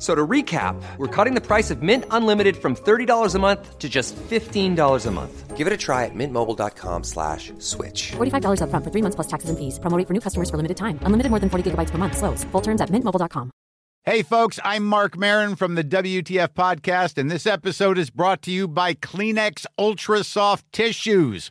So to recap, we're cutting the price of Mint Unlimited from $30 a month to just $15 a month. Give it a try at mintmobile.com slash switch. $45 upfront for three months plus taxes and fees. Promo rate for new customers for limited time. Unlimited more than 40 gigabytes per month. Slows. Full terms at mintmobile.com. Hey, folks, I'm Mark Marin from the WTF Podcast, and this episode is brought to you by Kleenex Ultra Soft Tissues,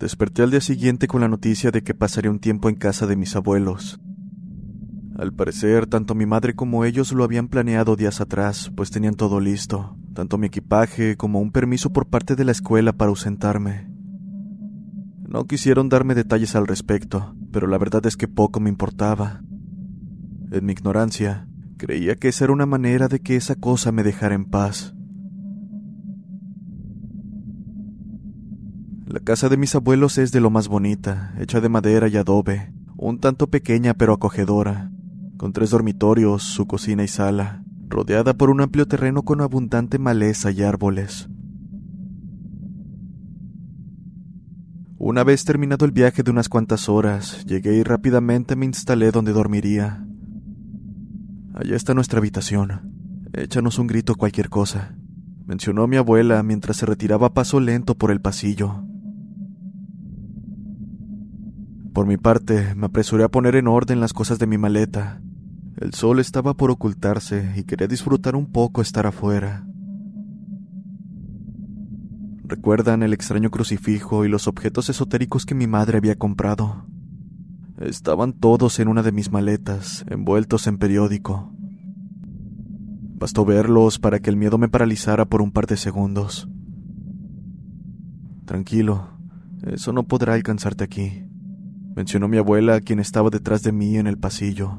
Desperté al día siguiente con la noticia de que pasaría un tiempo en casa de mis abuelos. Al parecer, tanto mi madre como ellos lo habían planeado días atrás, pues tenían todo listo, tanto mi equipaje como un permiso por parte de la escuela para ausentarme. No quisieron darme detalles al respecto, pero la verdad es que poco me importaba. En mi ignorancia, creía que esa era una manera de que esa cosa me dejara en paz. La casa de mis abuelos es de lo más bonita, hecha de madera y adobe, un tanto pequeña pero acogedora, con tres dormitorios, su cocina y sala, rodeada por un amplio terreno con abundante maleza y árboles. Una vez terminado el viaje de unas cuantas horas, llegué y rápidamente me instalé donde dormiría. Allá está nuestra habitación. Échanos un grito cualquier cosa, mencionó mi abuela mientras se retiraba a paso lento por el pasillo. Por mi parte, me apresuré a poner en orden las cosas de mi maleta. El sol estaba por ocultarse y quería disfrutar un poco estar afuera. ¿Recuerdan el extraño crucifijo y los objetos esotéricos que mi madre había comprado? Estaban todos en una de mis maletas, envueltos en periódico. Bastó verlos para que el miedo me paralizara por un par de segundos. Tranquilo, eso no podrá alcanzarte aquí mencionó mi abuela, quien estaba detrás de mí en el pasillo.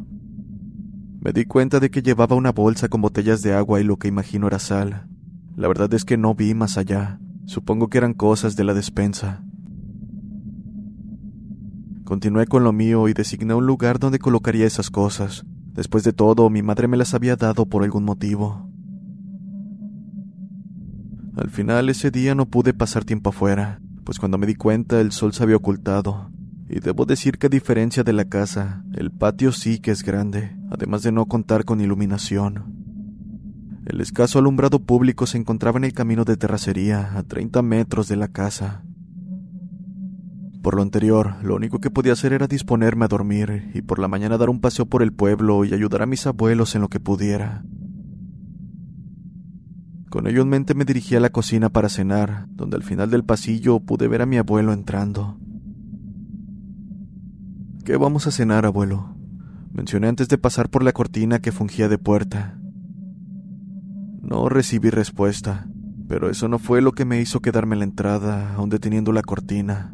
Me di cuenta de que llevaba una bolsa con botellas de agua y lo que imagino era sal. La verdad es que no vi más allá. Supongo que eran cosas de la despensa. Continué con lo mío y designé un lugar donde colocaría esas cosas. Después de todo, mi madre me las había dado por algún motivo. Al final ese día no pude pasar tiempo afuera, pues cuando me di cuenta el sol se había ocultado. Y debo decir que a diferencia de la casa, el patio sí que es grande, además de no contar con iluminación. El escaso alumbrado público se encontraba en el camino de terracería, a 30 metros de la casa. Por lo anterior, lo único que podía hacer era disponerme a dormir y por la mañana dar un paseo por el pueblo y ayudar a mis abuelos en lo que pudiera. Con ello en mente me dirigí a la cocina para cenar, donde al final del pasillo pude ver a mi abuelo entrando. ¿Qué vamos a cenar, abuelo? Mencioné antes de pasar por la cortina que fungía de puerta. No recibí respuesta, pero eso no fue lo que me hizo quedarme en la entrada, aún deteniendo la cortina.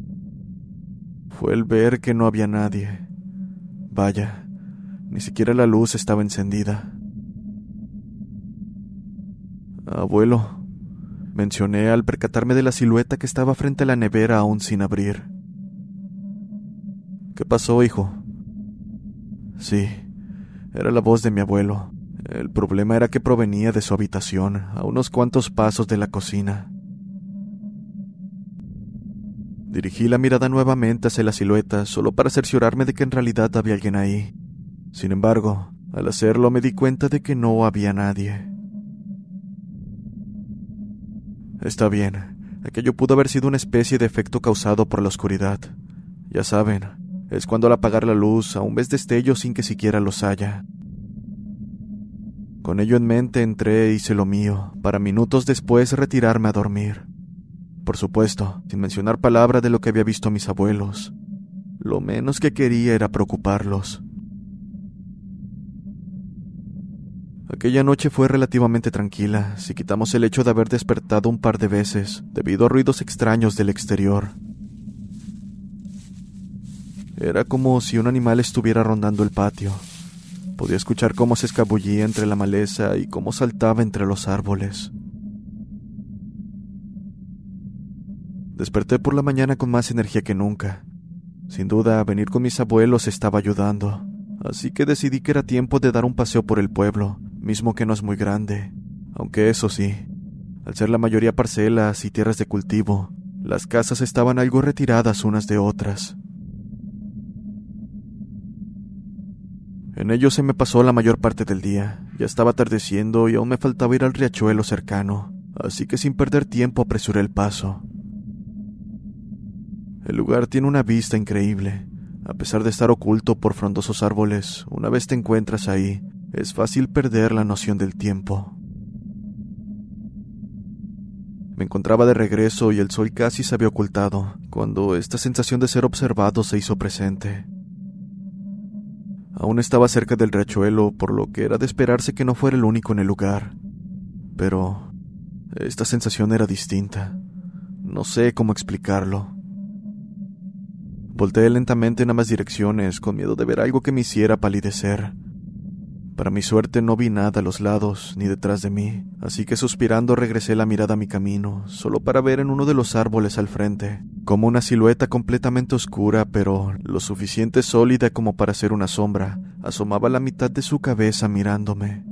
Fue el ver que no había nadie. Vaya, ni siquiera la luz estaba encendida. Abuelo, mencioné al percatarme de la silueta que estaba frente a la nevera aún sin abrir. ¿Qué pasó, hijo? Sí, Era la voz de mi abuelo. El problema era que provenía de su habitación, a unos cuantos pasos de la cocina. Dirigí la mirada nuevamente hacia la silueta, solo para cerciorarme de que en realidad había alguien ahí. Sin embargo, al hacerlo me di cuenta de que no había nadie. Está bien, aquello pudo haber sido una especie de efecto causado por la oscuridad. Ya saben, es cuando al apagar la luz aún ves destellos sin que siquiera los haya. Con ello en mente entré e hice lo mío, para minutos después retirarme a dormir. Por supuesto, sin mencionar palabra de lo que había visto mis abuelos. Lo menos que quería era preocuparlos. Aquella noche fue relativamente tranquila, si quitamos el hecho de haber despertado un par de veces, debido a ruidos extraños del exterior. Era como si un animal estuviera rondando el patio. Podía escuchar cómo se escabullía entre la maleza y cómo saltaba entre los árboles. Desperté por la mañana con más energía que nunca. Sin duda, venir con mis abuelos estaba ayudando, así que decidí que era tiempo de dar un paseo por el pueblo, mismo que no es muy grande. Aunque eso sí, al ser la mayoría parcelas y tierras de cultivo, las casas estaban algo retiradas unas de otras. En ello se me pasó la mayor parte del día. Ya estaba atardeciendo y aún me faltaba ir al riachuelo cercano, así que sin perder tiempo apresuré el paso. El lugar tiene una vista increíble. A pesar de estar oculto por frondosos árboles, una vez te encuentras ahí, es fácil perder la noción del tiempo. Me encontraba de regreso y el sol casi se había ocultado, cuando esta sensación de ser observado se hizo presente. Aún estaba cerca del riachuelo, por lo que era de esperarse que no fuera el único en el lugar. Pero esta sensación era distinta. No sé cómo explicarlo. Volteé lentamente en ambas direcciones, con miedo de ver algo que me hiciera palidecer. Para mi suerte no vi nada a los lados ni detrás de mí, así que suspirando regresé la mirada a mi camino, solo para ver en uno de los árboles al frente, como una silueta completamente oscura, pero lo suficiente sólida como para ser una sombra, asomaba la mitad de su cabeza mirándome.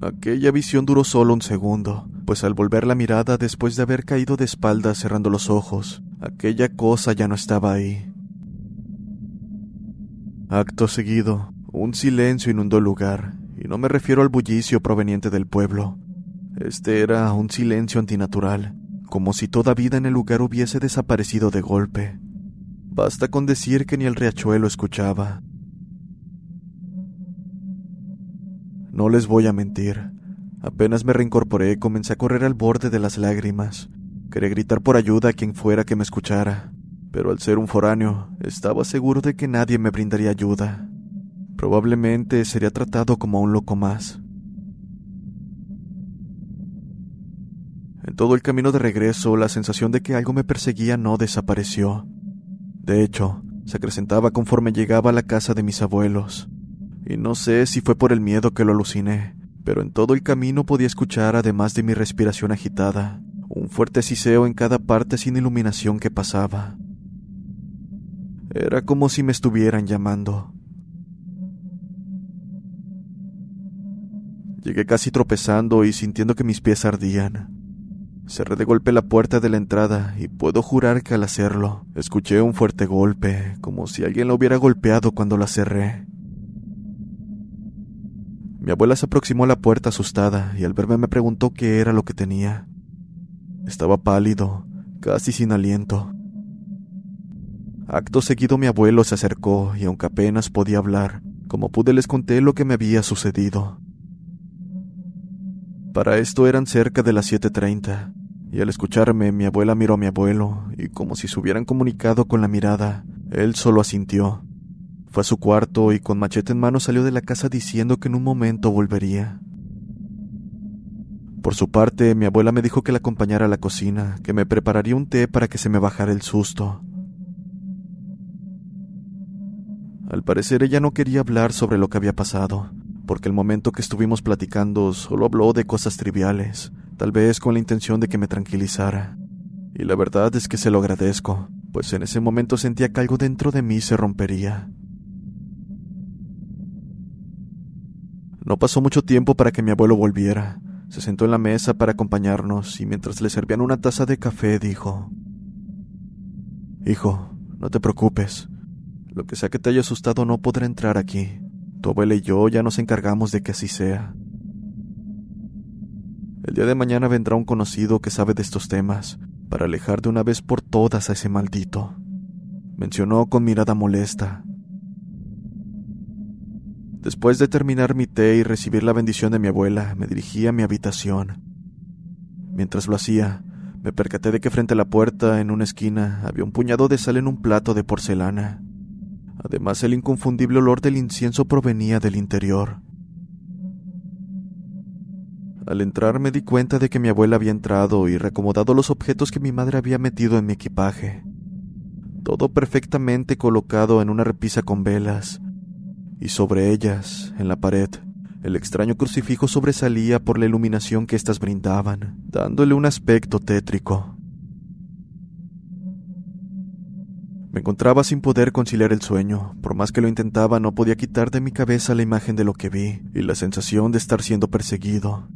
Aquella visión duró solo un segundo, pues al volver la mirada después de haber caído de espaldas cerrando los ojos, aquella cosa ya no estaba ahí. Acto seguido, un silencio inundó el lugar, y no me refiero al bullicio proveniente del pueblo. Este era un silencio antinatural, como si toda vida en el lugar hubiese desaparecido de golpe. Basta con decir que ni el riachuelo escuchaba. No les voy a mentir. Apenas me reincorporé, comencé a correr al borde de las lágrimas. Quería gritar por ayuda a quien fuera que me escuchara, pero al ser un foráneo, estaba seguro de que nadie me brindaría ayuda. Probablemente sería tratado como un loco más. En todo el camino de regreso, la sensación de que algo me perseguía no desapareció. De hecho, se acrecentaba conforme llegaba a la casa de mis abuelos. Y no sé si fue por el miedo que lo aluciné, pero en todo el camino podía escuchar, además de mi respiración agitada, un fuerte siseo en cada parte sin iluminación que pasaba. Era como si me estuvieran llamando. Llegué casi tropezando y sintiendo que mis pies ardían. Cerré de golpe la puerta de la entrada y puedo jurar que al hacerlo escuché un fuerte golpe, como si alguien lo hubiera golpeado cuando la cerré. Mi abuela se aproximó a la puerta asustada y al verme me preguntó qué era lo que tenía. Estaba pálido, casi sin aliento. Acto seguido mi abuelo se acercó y aunque apenas podía hablar, como pude les conté lo que me había sucedido. Para esto eran cerca de las 7.30, y al escucharme mi abuela miró a mi abuelo, y como si se hubieran comunicado con la mirada, él solo asintió. Fue a su cuarto y con machete en mano salió de la casa diciendo que en un momento volvería. Por su parte, mi abuela me dijo que la acompañara a la cocina, que me prepararía un té para que se me bajara el susto. Al parecer ella no quería hablar sobre lo que había pasado, porque el momento que estuvimos platicando solo habló de cosas triviales, tal vez con la intención de que me tranquilizara. Y la verdad es que se lo agradezco, pues en ese momento sentía que algo dentro de mí se rompería. No pasó mucho tiempo para que mi abuelo volviera. Se sentó en la mesa para acompañarnos y mientras le servían una taza de café dijo, Hijo, no te preocupes. Lo que sea que te haya asustado no podrá entrar aquí. Tu abuela y yo ya nos encargamos de que así sea. El día de mañana vendrá un conocido que sabe de estos temas, para alejar de una vez por todas a ese maldito. Mencionó con mirada molesta. Después de terminar mi té y recibir la bendición de mi abuela, me dirigí a mi habitación. Mientras lo hacía, me percaté de que frente a la puerta, en una esquina, había un puñado de sal en un plato de porcelana. Además, el inconfundible olor del incienso provenía del interior. Al entrar me di cuenta de que mi abuela había entrado y reacomodado los objetos que mi madre había metido en mi equipaje. Todo perfectamente colocado en una repisa con velas, y sobre ellas, en la pared, el extraño crucifijo sobresalía por la iluminación que éstas brindaban, dándole un aspecto tétrico. Me encontraba sin poder conciliar el sueño. Por más que lo intentaba, no podía quitar de mi cabeza la imagen de lo que vi y la sensación de estar siendo perseguido.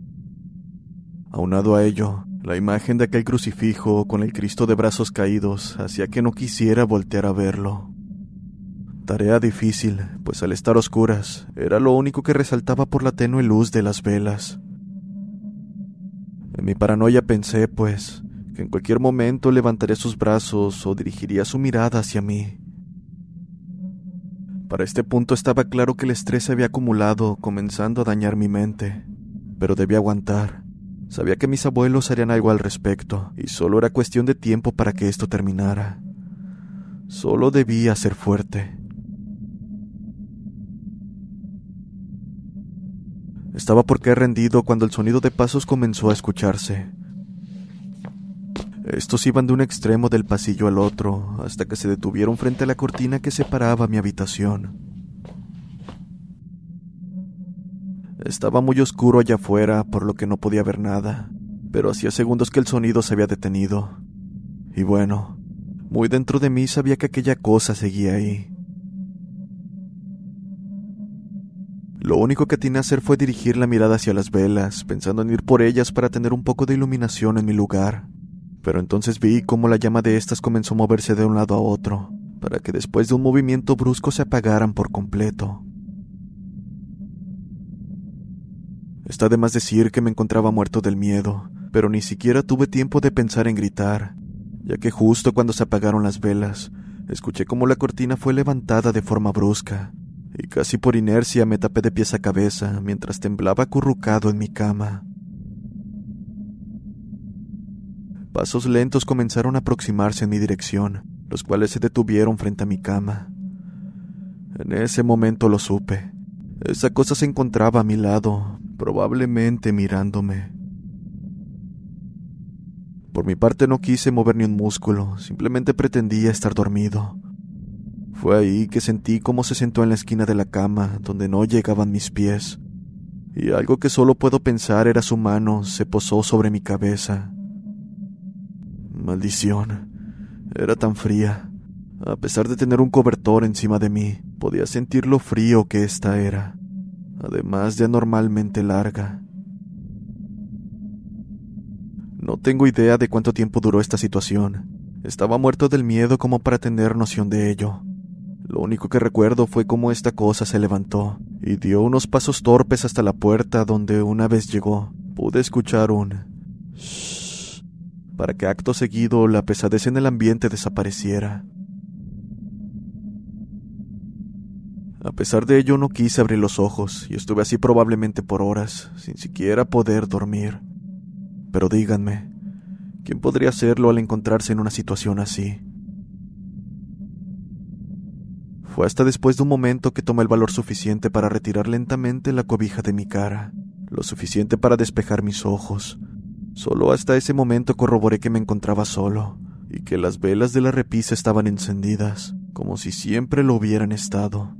Aunado a ello, la imagen de aquel crucifijo con el Cristo de brazos caídos hacía que no quisiera voltear a verlo. Tarea difícil, pues al estar oscuras, era lo único que resaltaba por la tenue luz de las velas. En mi paranoia pensé, pues, en cualquier momento levantaría sus brazos o dirigiría su mirada hacia mí. Para este punto estaba claro que el estrés se había acumulado, comenzando a dañar mi mente, pero debía aguantar. Sabía que mis abuelos harían algo al respecto, y solo era cuestión de tiempo para que esto terminara. Solo debía ser fuerte. Estaba por qué rendido cuando el sonido de pasos comenzó a escucharse. Estos iban de un extremo del pasillo al otro, hasta que se detuvieron frente a la cortina que separaba mi habitación. Estaba muy oscuro allá afuera, por lo que no podía ver nada, pero hacía segundos que el sonido se había detenido. Y bueno, muy dentro de mí sabía que aquella cosa seguía ahí. Lo único que tenía que hacer fue dirigir la mirada hacia las velas, pensando en ir por ellas para tener un poco de iluminación en mi lugar. Pero entonces vi cómo la llama de estas comenzó a moverse de un lado a otro, para que después de un movimiento brusco se apagaran por completo. Está de más decir que me encontraba muerto del miedo, pero ni siquiera tuve tiempo de pensar en gritar, ya que justo cuando se apagaron las velas, escuché cómo la cortina fue levantada de forma brusca, y casi por inercia me tapé de pies a cabeza mientras temblaba acurrucado en mi cama. Pasos lentos comenzaron a aproximarse en mi dirección, los cuales se detuvieron frente a mi cama. En ese momento lo supe. Esa cosa se encontraba a mi lado, probablemente mirándome. Por mi parte no quise mover ni un músculo, simplemente pretendía estar dormido. Fue ahí que sentí cómo se sentó en la esquina de la cama, donde no llegaban mis pies, y algo que solo puedo pensar era su mano se posó sobre mi cabeza. Maldición. Era tan fría. A pesar de tener un cobertor encima de mí, podía sentir lo frío que ésta era, además de anormalmente larga. No tengo idea de cuánto tiempo duró esta situación. Estaba muerto del miedo como para tener noción de ello. Lo único que recuerdo fue cómo esta cosa se levantó y dio unos pasos torpes hasta la puerta donde una vez llegó pude escuchar un shh para que acto seguido la pesadez en el ambiente desapareciera. A pesar de ello no quise abrir los ojos y estuve así probablemente por horas, sin siquiera poder dormir. Pero díganme, ¿quién podría hacerlo al encontrarse en una situación así? Fue hasta después de un momento que tomé el valor suficiente para retirar lentamente la cobija de mi cara, lo suficiente para despejar mis ojos. Solo hasta ese momento corroboré que me encontraba solo y que las velas de la repisa estaban encendidas, como si siempre lo hubieran estado.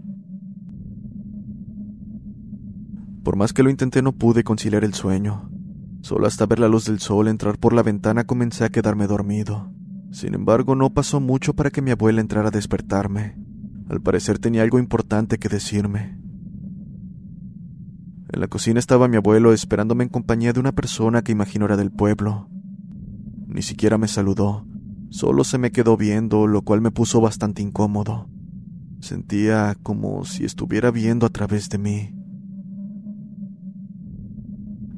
Por más que lo intenté no pude conciliar el sueño. Solo hasta ver la luz del sol entrar por la ventana comencé a quedarme dormido. Sin embargo, no pasó mucho para que mi abuela entrara a despertarme. Al parecer tenía algo importante que decirme. En la cocina estaba mi abuelo esperándome en compañía de una persona que imagino era del pueblo. Ni siquiera me saludó, solo se me quedó viendo, lo cual me puso bastante incómodo. Sentía como si estuviera viendo a través de mí.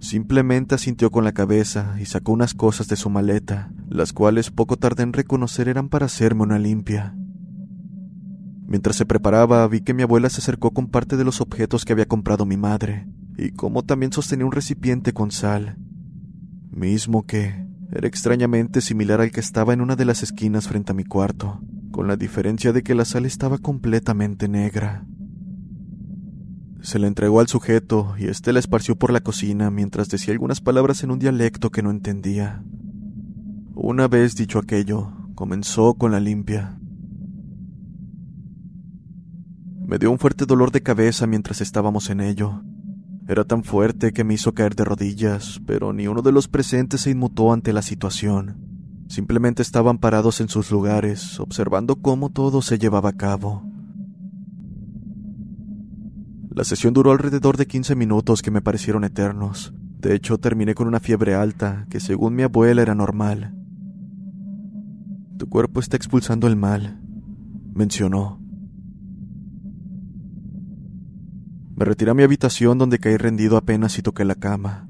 Simplemente asintió con la cabeza y sacó unas cosas de su maleta, las cuales poco tardé en reconocer eran para hacerme una limpia. Mientras se preparaba, vi que mi abuela se acercó con parte de los objetos que había comprado mi madre, y como también sostenía un recipiente con sal, mismo que era extrañamente similar al que estaba en una de las esquinas frente a mi cuarto, con la diferencia de que la sal estaba completamente negra. Se la entregó al sujeto y éste la esparció por la cocina mientras decía algunas palabras en un dialecto que no entendía. Una vez dicho aquello, comenzó con la limpia. Me dio un fuerte dolor de cabeza mientras estábamos en ello, era tan fuerte que me hizo caer de rodillas, pero ni uno de los presentes se inmutó ante la situación. Simplemente estaban parados en sus lugares, observando cómo todo se llevaba a cabo. La sesión duró alrededor de 15 minutos que me parecieron eternos. De hecho, terminé con una fiebre alta, que según mi abuela era normal. Tu cuerpo está expulsando el mal, mencionó. Me retiré a mi habitación donde caí rendido apenas y toqué la cama.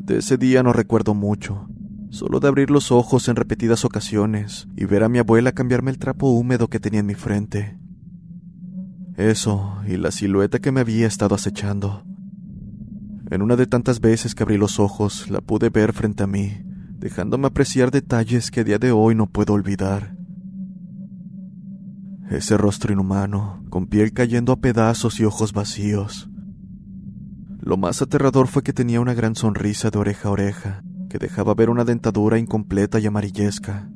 De ese día no recuerdo mucho, solo de abrir los ojos en repetidas ocasiones y ver a mi abuela cambiarme el trapo húmedo que tenía en mi frente. Eso y la silueta que me había estado acechando. En una de tantas veces que abrí los ojos, la pude ver frente a mí, dejándome apreciar detalles que a día de hoy no puedo olvidar. Ese rostro inhumano, con piel cayendo a pedazos y ojos vacíos. Lo más aterrador fue que tenía una gran sonrisa de oreja a oreja, que dejaba ver una dentadura incompleta y amarillesca.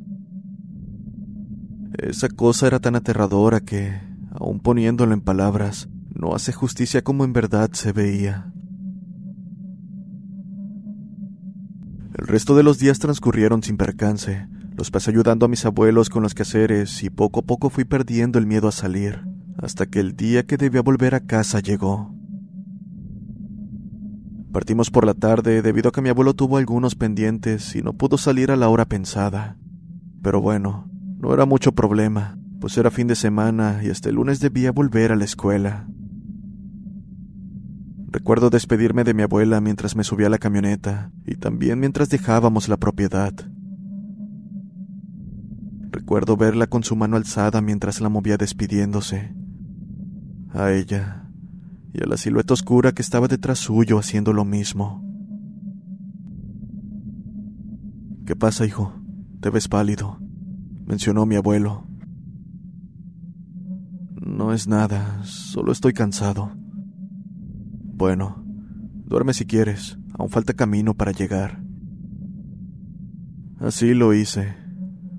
Esa cosa era tan aterradora que, aun poniéndolo en palabras, no hace justicia como en verdad se veía. El resto de los días transcurrieron sin percance, los pasé ayudando a mis abuelos con los quehaceres y poco a poco fui perdiendo el miedo a salir, hasta que el día que debía volver a casa llegó. Partimos por la tarde debido a que mi abuelo tuvo algunos pendientes y no pudo salir a la hora pensada. Pero bueno, no era mucho problema, pues era fin de semana y hasta el lunes debía volver a la escuela. Recuerdo despedirme de mi abuela mientras me subía a la camioneta y también mientras dejábamos la propiedad. Recuerdo verla con su mano alzada mientras la movía despidiéndose. A ella y a la silueta oscura que estaba detrás suyo haciendo lo mismo. ¿Qué pasa, hijo? Te ves pálido, mencionó mi abuelo. No es nada, solo estoy cansado. Bueno, duerme si quieres, aún falta camino para llegar. Así lo hice.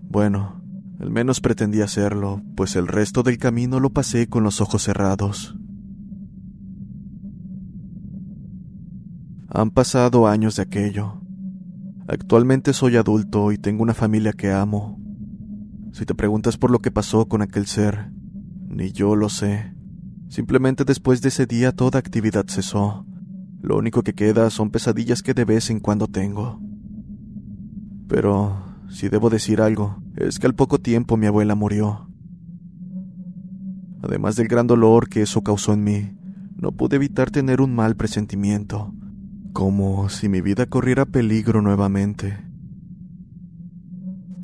Bueno, al menos pretendí hacerlo, pues el resto del camino lo pasé con los ojos cerrados. Han pasado años de aquello. Actualmente soy adulto y tengo una familia que amo. Si te preguntas por lo que pasó con aquel ser, ni yo lo sé. Simplemente después de ese día toda actividad cesó. Lo único que queda son pesadillas que de vez en cuando tengo. Pero si debo decir algo, es que al poco tiempo mi abuela murió. Además del gran dolor que eso causó en mí, no pude evitar tener un mal presentimiento, como si mi vida corriera peligro nuevamente.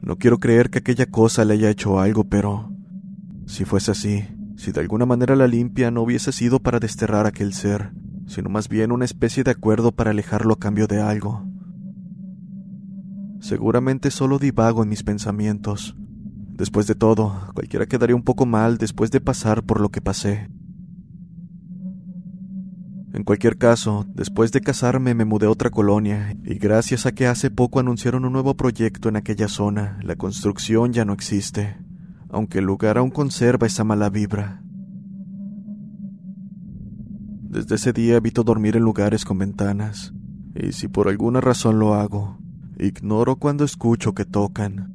No quiero creer que aquella cosa le haya hecho algo, pero si fuese así, si de alguna manera la limpia no hubiese sido para desterrar aquel ser, sino más bien una especie de acuerdo para alejarlo a cambio de algo, Seguramente solo divago en mis pensamientos. Después de todo, cualquiera quedaría un poco mal después de pasar por lo que pasé. En cualquier caso, después de casarme me mudé a otra colonia y gracias a que hace poco anunciaron un nuevo proyecto en aquella zona, la construcción ya no existe, aunque el lugar aún conserva esa mala vibra. Desde ese día evito dormir en lugares con ventanas, y si por alguna razón lo hago, Ignoro cuando escucho que tocan.